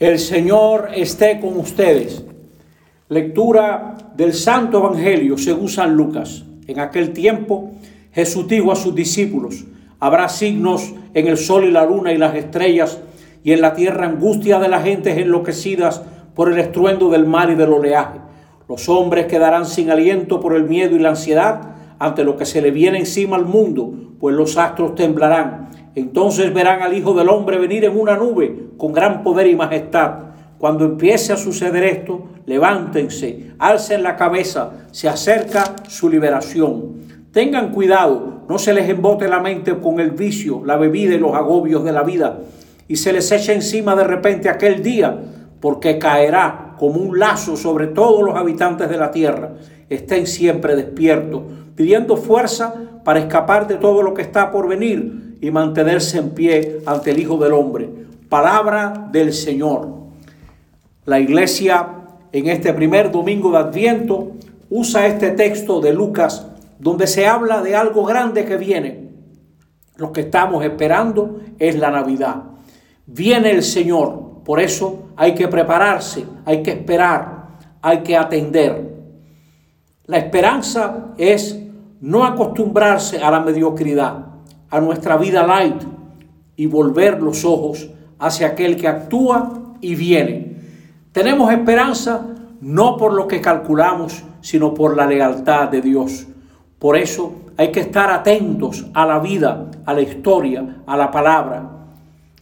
El Señor esté con ustedes. Lectura del Santo Evangelio según San Lucas. En aquel tiempo Jesús dijo a sus discípulos, habrá signos en el sol y la luna y las estrellas, y en la tierra angustia de las gentes enloquecidas por el estruendo del mar y del oleaje. Los hombres quedarán sin aliento por el miedo y la ansiedad ante lo que se le viene encima al mundo, pues los astros temblarán. Entonces verán al Hijo del Hombre venir en una nube con gran poder y majestad. Cuando empiece a suceder esto, levántense, alcen la cabeza, se acerca su liberación. Tengan cuidado, no se les embote la mente con el vicio, la bebida y los agobios de la vida, y se les eche encima de repente aquel día, porque caerá como un lazo sobre todos los habitantes de la tierra. Estén siempre despiertos, pidiendo fuerza para escapar de todo lo que está por venir y mantenerse en pie ante el Hijo del Hombre. Palabra del Señor. La iglesia en este primer domingo de Adviento usa este texto de Lucas donde se habla de algo grande que viene. Lo que estamos esperando es la Navidad. Viene el Señor, por eso hay que prepararse, hay que esperar, hay que atender. La esperanza es no acostumbrarse a la mediocridad, a nuestra vida light y volver los ojos hacia aquel que actúa y viene. Tenemos esperanza no por lo que calculamos, sino por la lealtad de Dios. Por eso hay que estar atentos a la vida, a la historia, a la palabra.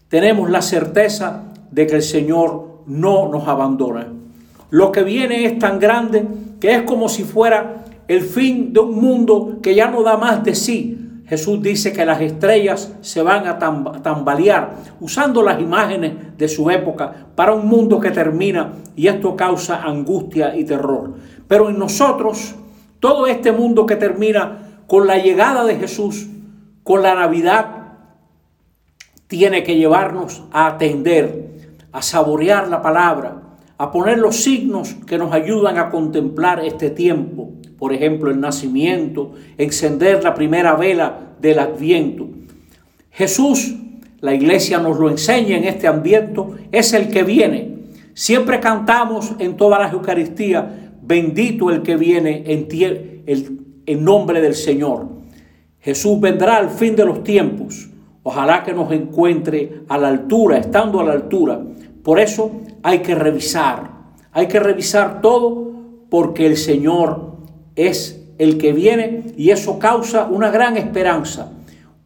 Tenemos la certeza de que el Señor no nos abandona. Lo que viene es tan grande que es como si fuera el fin de un mundo que ya no da más de sí. Jesús dice que las estrellas se van a tambalear usando las imágenes de su época para un mundo que termina y esto causa angustia y terror. Pero en nosotros, todo este mundo que termina con la llegada de Jesús, con la Navidad, tiene que llevarnos a atender, a saborear la palabra, a poner los signos que nos ayudan a contemplar este tiempo por ejemplo, el nacimiento, encender la primera vela del adviento. Jesús, la iglesia nos lo enseña en este ambiente, es el que viene. Siempre cantamos en todas las Eucaristías, bendito el que viene en, en nombre del Señor. Jesús vendrá al fin de los tiempos. Ojalá que nos encuentre a la altura, estando a la altura. Por eso hay que revisar, hay que revisar todo porque el Señor es el que viene y eso causa una gran esperanza.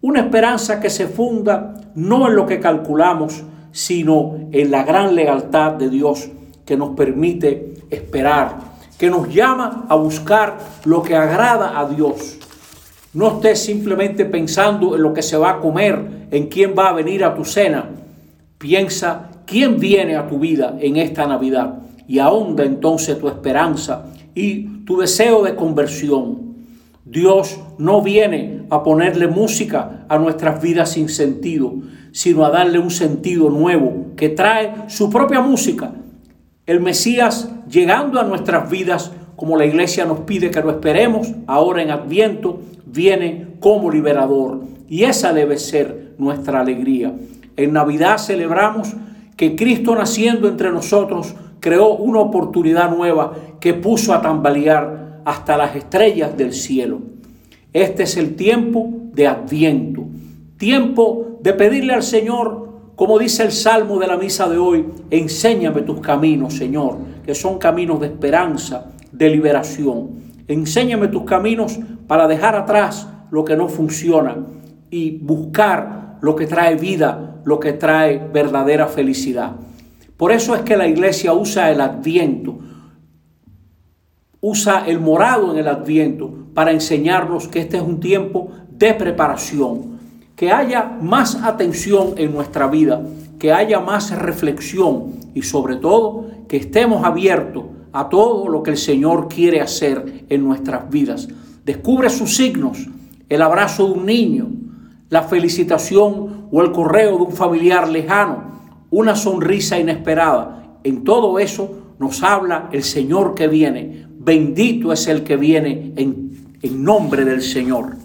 Una esperanza que se funda no en lo que calculamos, sino en la gran lealtad de Dios que nos permite esperar, que nos llama a buscar lo que agrada a Dios. No estés simplemente pensando en lo que se va a comer, en quién va a venir a tu cena. Piensa quién viene a tu vida en esta Navidad y ahonda entonces tu esperanza y tu deseo de conversión. Dios no viene a ponerle música a nuestras vidas sin sentido, sino a darle un sentido nuevo que trae su propia música. El Mesías llegando a nuestras vidas, como la iglesia nos pide que lo esperemos, ahora en Adviento, viene como liberador. Y esa debe ser nuestra alegría. En Navidad celebramos que Cristo naciendo entre nosotros creó una oportunidad nueva que puso a tambalear hasta las estrellas del cielo. Este es el tiempo de adviento, tiempo de pedirle al Señor, como dice el Salmo de la misa de hoy, enséñame tus caminos, Señor, que son caminos de esperanza, de liberación. Enséñame tus caminos para dejar atrás lo que no funciona y buscar lo que trae vida, lo que trae verdadera felicidad. Por eso es que la iglesia usa el adviento, usa el morado en el adviento para enseñarnos que este es un tiempo de preparación, que haya más atención en nuestra vida, que haya más reflexión y sobre todo que estemos abiertos a todo lo que el Señor quiere hacer en nuestras vidas. Descubre sus signos, el abrazo de un niño, la felicitación o el correo de un familiar lejano, una sonrisa inesperada. En todo eso nos habla el Señor que viene. Bendito es el que viene en, en nombre del Señor.